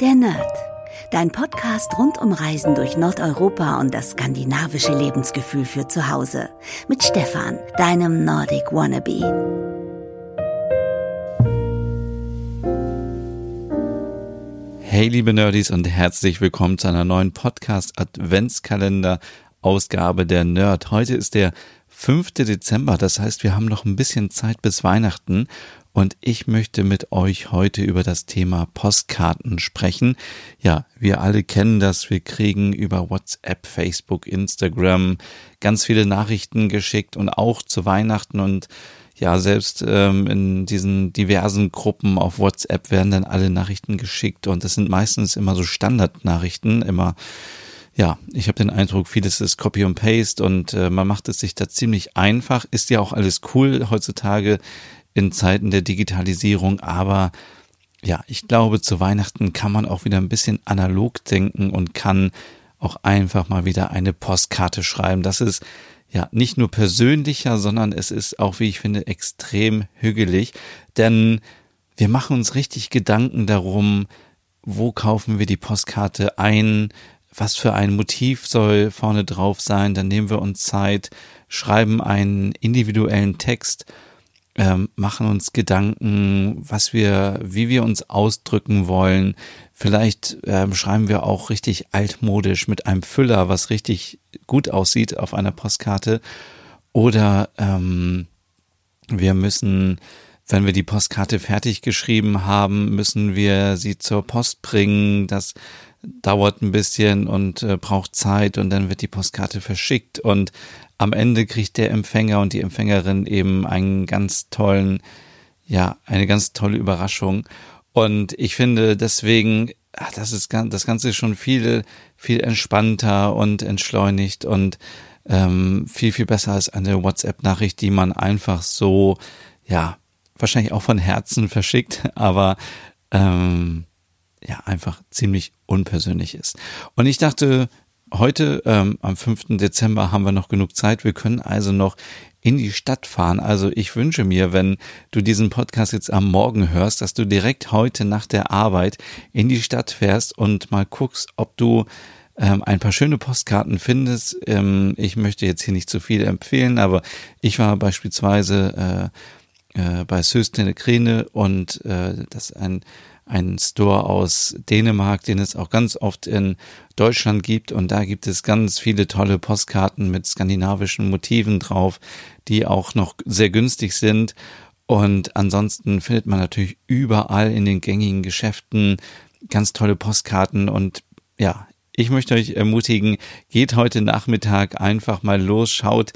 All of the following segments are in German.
Der Nerd. Dein Podcast rund um Reisen durch Nordeuropa und das skandinavische Lebensgefühl für zu Hause. Mit Stefan, deinem Nordic Wannabe. Hey liebe Nerdies und herzlich willkommen zu einer neuen Podcast Adventskalender Ausgabe der Nerd. Heute ist der 5. Dezember, das heißt, wir haben noch ein bisschen Zeit bis Weihnachten und ich möchte mit euch heute über das Thema Postkarten sprechen. Ja, wir alle kennen das, wir kriegen über WhatsApp, Facebook, Instagram ganz viele Nachrichten geschickt und auch zu Weihnachten und ja, selbst ähm, in diesen diversen Gruppen auf WhatsApp werden dann alle Nachrichten geschickt und das sind meistens immer so Standardnachrichten, immer ja, ich habe den Eindruck, vieles ist Copy und Paste und äh, man macht es sich da ziemlich einfach. Ist ja auch alles cool heutzutage in Zeiten der Digitalisierung, aber ja, ich glaube, zu Weihnachten kann man auch wieder ein bisschen analog denken und kann auch einfach mal wieder eine Postkarte schreiben. Das ist ja nicht nur persönlicher, sondern es ist auch, wie ich finde, extrem hügelig, denn wir machen uns richtig Gedanken darum, wo kaufen wir die Postkarte ein, was für ein Motiv soll vorne drauf sein, dann nehmen wir uns Zeit, schreiben einen individuellen Text, ähm, machen uns Gedanken, was wir, wie wir uns ausdrücken wollen. Vielleicht ähm, schreiben wir auch richtig altmodisch mit einem Füller, was richtig gut aussieht auf einer Postkarte. Oder ähm, wir müssen wenn wir die Postkarte fertig geschrieben haben, müssen wir sie zur Post bringen. Das dauert ein bisschen und äh, braucht Zeit und dann wird die Postkarte verschickt und am Ende kriegt der Empfänger und die Empfängerin eben einen ganz tollen, ja, eine ganz tolle Überraschung. Und ich finde deswegen, ach, das ist das Ganze ist schon viel, viel entspannter und entschleunigt und ähm, viel, viel besser als eine WhatsApp-Nachricht, die man einfach so, ja, wahrscheinlich auch von Herzen verschickt, aber ähm, ja, einfach ziemlich unpersönlich ist. Und ich dachte, heute ähm, am 5. Dezember haben wir noch genug Zeit. Wir können also noch in die Stadt fahren. Also ich wünsche mir, wenn du diesen Podcast jetzt am Morgen hörst, dass du direkt heute nach der Arbeit in die Stadt fährst und mal guckst, ob du ähm, ein paar schöne Postkarten findest. Ähm, ich möchte jetzt hier nicht zu viel empfehlen, aber ich war beispielsweise äh, äh, bei Söstene Krene und äh, das ist ein ein Store aus Dänemark, den es auch ganz oft in Deutschland gibt. Und da gibt es ganz viele tolle Postkarten mit skandinavischen Motiven drauf, die auch noch sehr günstig sind. Und ansonsten findet man natürlich überall in den gängigen Geschäften ganz tolle Postkarten. Und ja, ich möchte euch ermutigen, geht heute Nachmittag einfach mal los, schaut,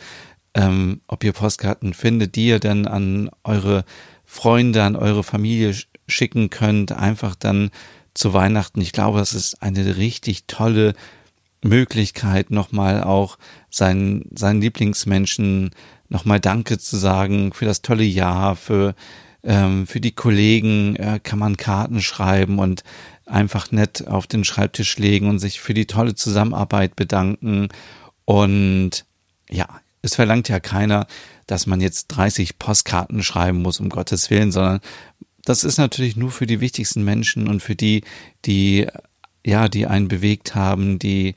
ähm, ob ihr Postkarten findet, die ihr dann an eure Freunde, an eure Familie schicken könnt, einfach dann zu Weihnachten. Ich glaube, das ist eine richtig tolle Möglichkeit, nochmal auch seinen, seinen Lieblingsmenschen nochmal Danke zu sagen für das tolle Jahr, für, ähm, für die Kollegen äh, kann man Karten schreiben und einfach nett auf den Schreibtisch legen und sich für die tolle Zusammenarbeit bedanken. Und ja, es verlangt ja keiner, dass man jetzt 30 Postkarten schreiben muss, um Gottes Willen, sondern das ist natürlich nur für die wichtigsten Menschen und für die, die, ja, die einen bewegt haben, die,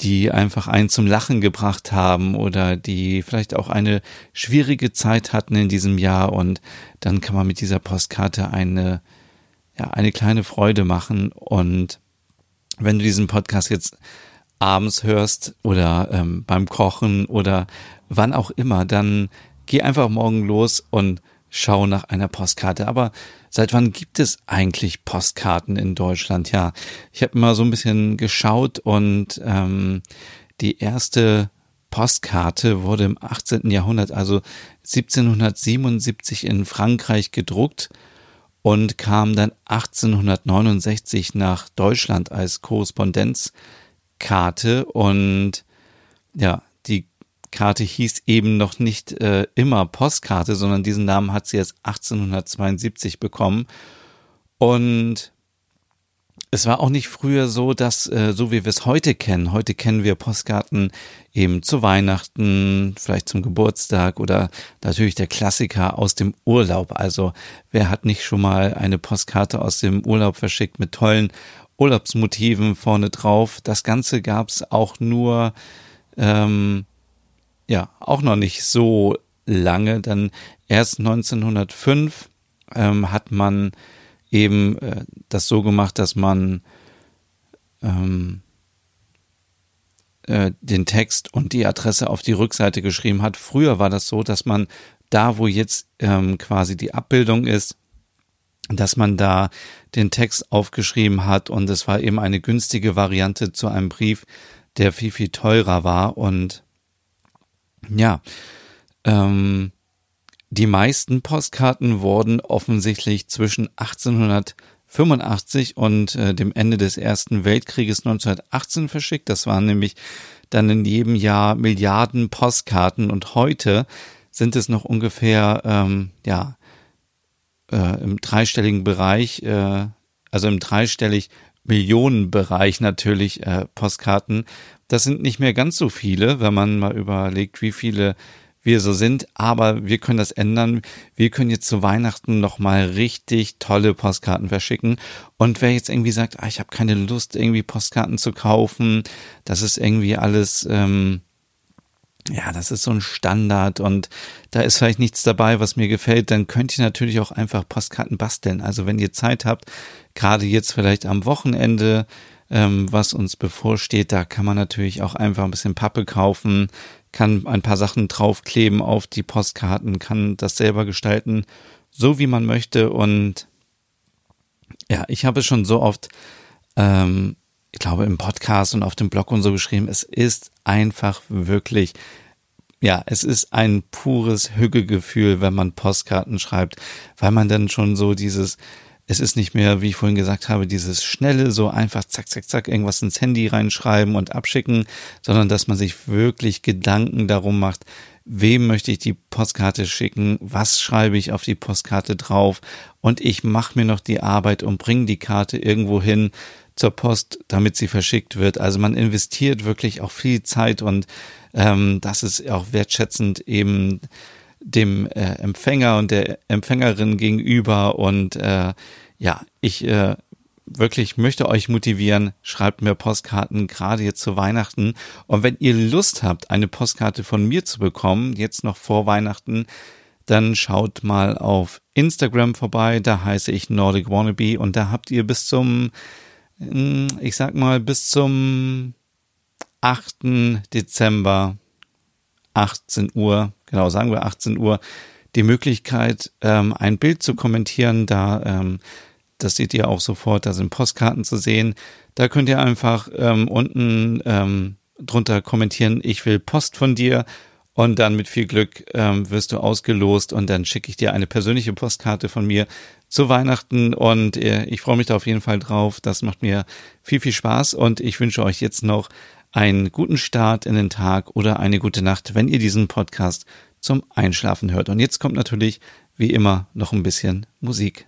die einfach einen zum Lachen gebracht haben oder die vielleicht auch eine schwierige Zeit hatten in diesem Jahr. Und dann kann man mit dieser Postkarte eine, ja, eine kleine Freude machen. Und wenn du diesen Podcast jetzt abends hörst oder ähm, beim Kochen oder wann auch immer, dann geh einfach morgen los und schau nach einer Postkarte. Aber seit wann gibt es eigentlich Postkarten in Deutschland? Ja, ich habe mal so ein bisschen geschaut und ähm, die erste Postkarte wurde im 18. Jahrhundert, also 1777 in Frankreich gedruckt und kam dann 1869 nach Deutschland als Korrespondenzkarte und ja, die Karte hieß eben noch nicht äh, immer Postkarte, sondern diesen Namen hat sie erst 1872 bekommen. Und es war auch nicht früher so, dass äh, so wie wir es heute kennen. Heute kennen wir Postkarten eben zu Weihnachten, vielleicht zum Geburtstag oder natürlich der Klassiker aus dem Urlaub. Also wer hat nicht schon mal eine Postkarte aus dem Urlaub verschickt mit tollen Urlaubsmotiven vorne drauf? Das Ganze gab es auch nur, ähm, ja, auch noch nicht so lange. Dann erst 1905 ähm, hat man eben äh, das so gemacht, dass man ähm, äh, den Text und die Adresse auf die Rückseite geschrieben hat. Früher war das so, dass man da, wo jetzt ähm, quasi die Abbildung ist, dass man da den Text aufgeschrieben hat und es war eben eine günstige Variante zu einem Brief, der viel, viel teurer war und ja, ähm, die meisten Postkarten wurden offensichtlich zwischen 1885 und äh, dem Ende des Ersten Weltkrieges 1918 verschickt. Das waren nämlich dann in jedem Jahr Milliarden Postkarten und heute sind es noch ungefähr ähm, ja äh, im dreistelligen Bereich, äh, also im dreistellig Millionenbereich natürlich äh, Postkarten. Das sind nicht mehr ganz so viele, wenn man mal überlegt, wie viele wir so sind, aber wir können das ändern. Wir können jetzt zu Weihnachten nochmal richtig tolle Postkarten verschicken. Und wer jetzt irgendwie sagt, ah, ich habe keine Lust, irgendwie Postkarten zu kaufen, das ist irgendwie alles, ähm, ja, das ist so ein Standard und da ist vielleicht nichts dabei, was mir gefällt, dann könnt ihr natürlich auch einfach Postkarten basteln. Also wenn ihr Zeit habt, gerade jetzt vielleicht am Wochenende, ähm, was uns bevorsteht, da kann man natürlich auch einfach ein bisschen Pappe kaufen, kann ein paar Sachen draufkleben auf die Postkarten, kann das selber gestalten, so wie man möchte. Und ja, ich habe es schon so oft, ähm, ich glaube, im Podcast und auf dem Blog und so geschrieben, es ist einfach wirklich, ja, es ist ein pures Hügelgefühl, wenn man Postkarten schreibt, weil man dann schon so dieses, es ist nicht mehr, wie ich vorhin gesagt habe, dieses schnelle, so einfach zack, zack, zack, irgendwas ins Handy reinschreiben und abschicken, sondern dass man sich wirklich Gedanken darum macht, wem möchte ich die Postkarte schicken, was schreibe ich auf die Postkarte drauf und ich mache mir noch die Arbeit und bringe die Karte irgendwo hin zur Post, damit sie verschickt wird. Also man investiert wirklich auch viel Zeit und ähm, das ist auch wertschätzend eben dem äh, Empfänger und der Empfängerin gegenüber. Und äh, ja, ich äh, wirklich möchte euch motivieren, schreibt mir Postkarten, gerade jetzt zu Weihnachten. Und wenn ihr Lust habt, eine Postkarte von mir zu bekommen, jetzt noch vor Weihnachten, dann schaut mal auf Instagram vorbei, da heiße ich Nordic Wannabe und da habt ihr bis zum, ich sag mal, bis zum 8. Dezember 18 Uhr, genau sagen wir 18 Uhr, die Möglichkeit, ähm, ein Bild zu kommentieren. Da, ähm, das seht ihr auch sofort, da sind Postkarten zu sehen. Da könnt ihr einfach ähm, unten ähm, drunter kommentieren, ich will Post von dir. Und dann mit viel Glück ähm, wirst du ausgelost und dann schicke ich dir eine persönliche Postkarte von mir zu Weihnachten und äh, ich freue mich da auf jeden Fall drauf. Das macht mir viel, viel Spaß und ich wünsche euch jetzt noch einen guten Start in den Tag oder eine gute Nacht, wenn ihr diesen Podcast zum Einschlafen hört. Und jetzt kommt natürlich, wie immer, noch ein bisschen Musik.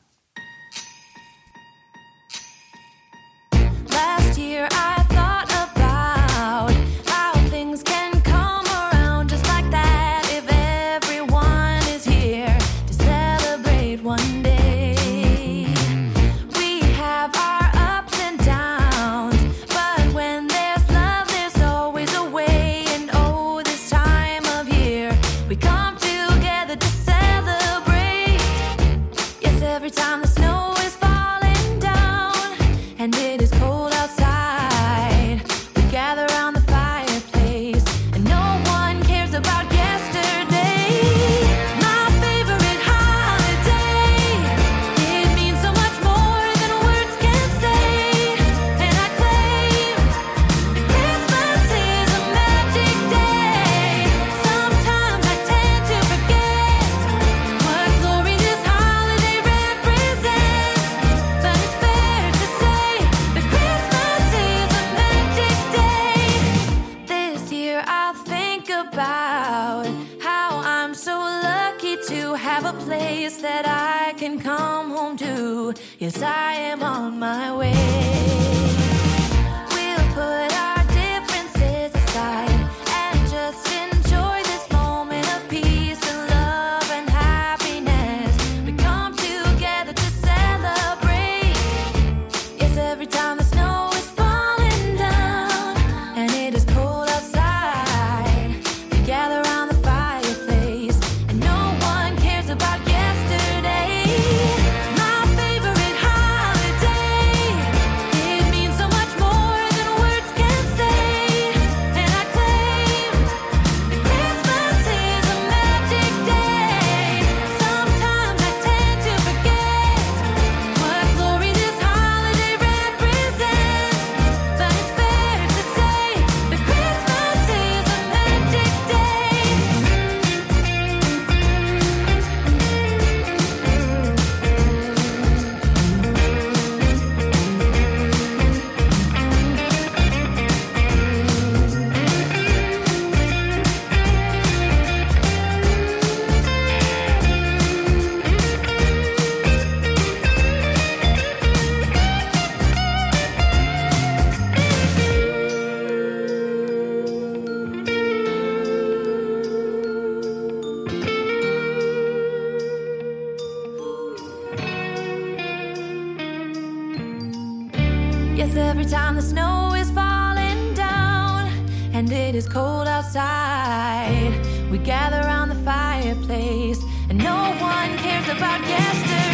every time the snow is falling down and it is cold outside. come home to. Yes, I am on my way. Yes, every time the snow is falling down and it is cold outside, we gather around the fireplace and no one cares about yesterday.